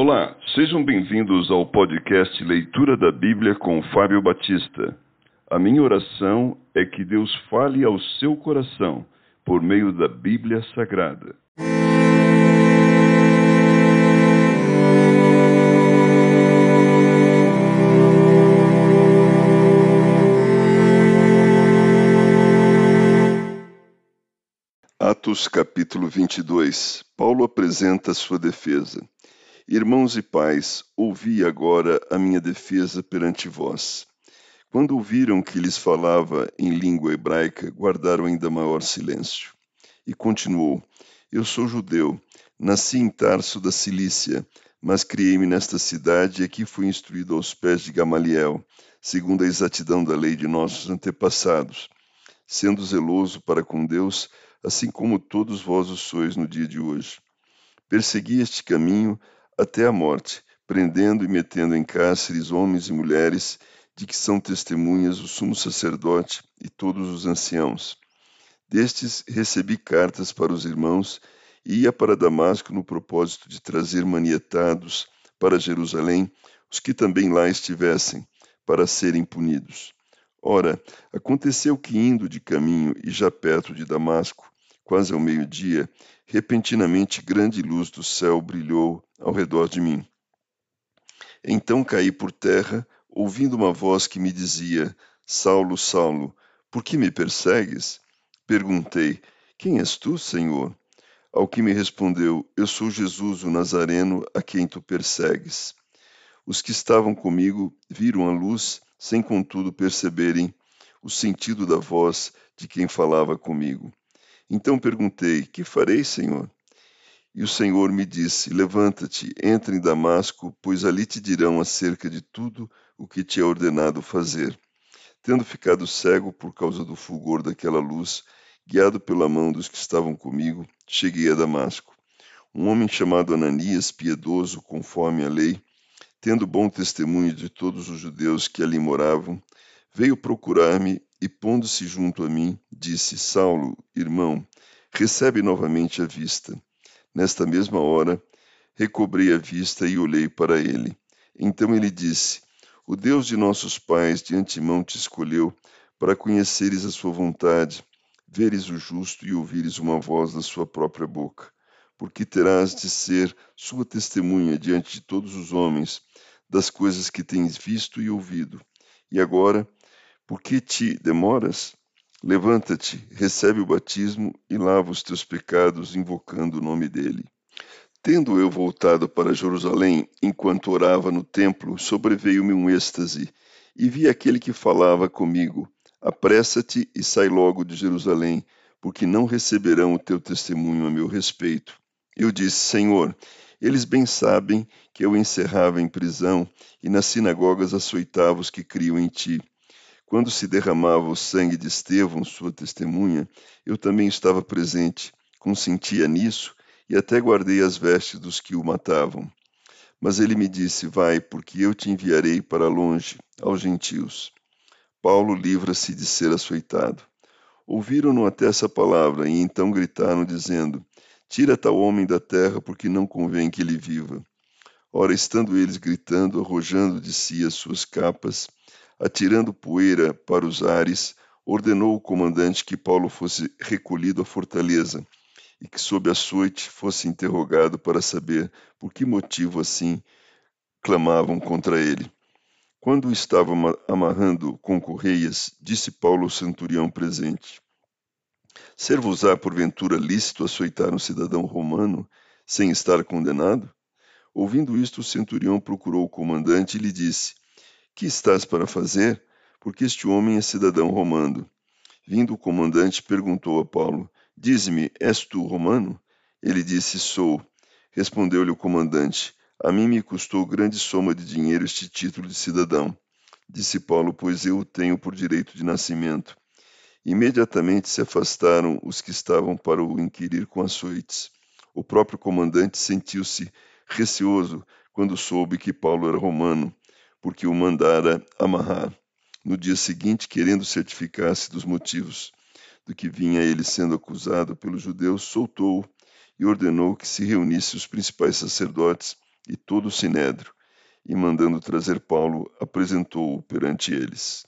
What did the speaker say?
Olá, sejam bem-vindos ao podcast Leitura da Bíblia com Fábio Batista. A minha oração é que Deus fale ao seu coração por meio da Bíblia Sagrada. Atos capítulo 22 Paulo apresenta sua defesa. Irmãos e pais, ouvi agora a minha defesa perante vós. Quando ouviram que lhes falava em língua hebraica, guardaram ainda maior silêncio. E continuou: Eu sou judeu, nasci em Tarso da Cilícia, mas criei-me nesta cidade e aqui fui instruído aos pés de Gamaliel, segundo a exatidão da lei de nossos antepassados, sendo zeloso para com Deus, assim como todos vós o sois no dia de hoje. Persegui este caminho até a morte, prendendo e metendo em cárceres homens e mulheres, de que são testemunhas o sumo sacerdote e todos os anciãos. Destes recebi cartas para os irmãos e ia para Damasco no propósito de trazer manietados para Jerusalém os que também lá estivessem, para serem punidos. Ora, aconteceu que indo de caminho e já perto de Damasco, quase ao meio-dia, repentinamente grande luz do céu brilhou ao redor de mim. Então caí por terra, ouvindo uma voz que me dizia: Saulo, Saulo, por que me persegues? Perguntei: Quem és tu, Senhor? Ao que me respondeu: Eu sou Jesus, o Nazareno, a quem tu persegues. Os que estavam comigo viram a luz, sem contudo perceberem o sentido da voz de quem falava comigo. Então perguntei: Que farei, Senhor? E o Senhor me disse: Levanta-te, entra em Damasco, pois ali te dirão acerca de tudo o que te é ordenado fazer. Tendo ficado cego por causa do fulgor daquela luz, guiado pela mão dos que estavam comigo, cheguei a Damasco. Um homem chamado Ananias, piedoso conforme a lei, tendo bom testemunho de todos os judeus que ali moravam, veio procurar-me e, pondo-se junto a mim, disse: Saulo, irmão, recebe novamente a vista. Nesta mesma hora, recobrei a vista e olhei para ele. Então ele disse: O Deus de nossos pais de antemão te escolheu para conheceres a sua vontade, veres o justo e ouvires uma voz da sua própria boca, porque terás de ser sua testemunha diante de todos os homens das coisas que tens visto e ouvido. E agora, por que te demoras? Levanta-te, recebe o batismo e lava os teus pecados, invocando o nome dele. Tendo eu voltado para Jerusalém, enquanto orava no templo, sobreveio-me um êxtase, e vi aquele que falava comigo: Apressa-te e sai logo de Jerusalém, porque não receberão o teu testemunho a meu respeito. Eu disse: Senhor, eles bem sabem que eu encerrava em prisão e nas sinagogas açoitava os que criam em ti. Quando se derramava o sangue de Estevão, sua testemunha, eu também estava presente, consentia nisso e até guardei as vestes dos que o matavam. Mas ele me disse: Vai, porque eu te enviarei para longe, aos gentios. Paulo livra-se de ser açoitado. Ouviram-no até essa palavra e então gritaram, dizendo: Tira tal homem da terra, porque não convém que ele viva. Ora, estando eles gritando, arrojando de si as suas capas, atirando poeira para os ares, ordenou o comandante que Paulo fosse recolhido à fortaleza e que, sob açoite, fosse interrogado para saber por que motivo assim clamavam contra ele. Quando estava amarrando com correias, disse Paulo ao centurião presente: Ser-vos-á porventura lícito açoitar um cidadão romano sem estar condenado? Ouvindo isto, o centurião procurou o comandante e lhe disse: que estás para fazer? Porque este homem é cidadão romano. Vindo o comandante, perguntou a Paulo: Dize-me, és tu romano? Ele disse: Sou. Respondeu-lhe o comandante: A mim me custou grande soma de dinheiro este título de cidadão. Disse Paulo: Pois eu o tenho por direito de nascimento. Imediatamente se afastaram os que estavam para o inquirir com açoites. O próprio comandante sentiu-se receoso quando soube que Paulo era romano porque o mandara amarrar. No dia seguinte, querendo certificar-se dos motivos do que vinha ele sendo acusado pelos judeus, soltou-o e ordenou que se reunissem os principais sacerdotes e todo o sinédrio, e mandando trazer Paulo, apresentou-o perante eles.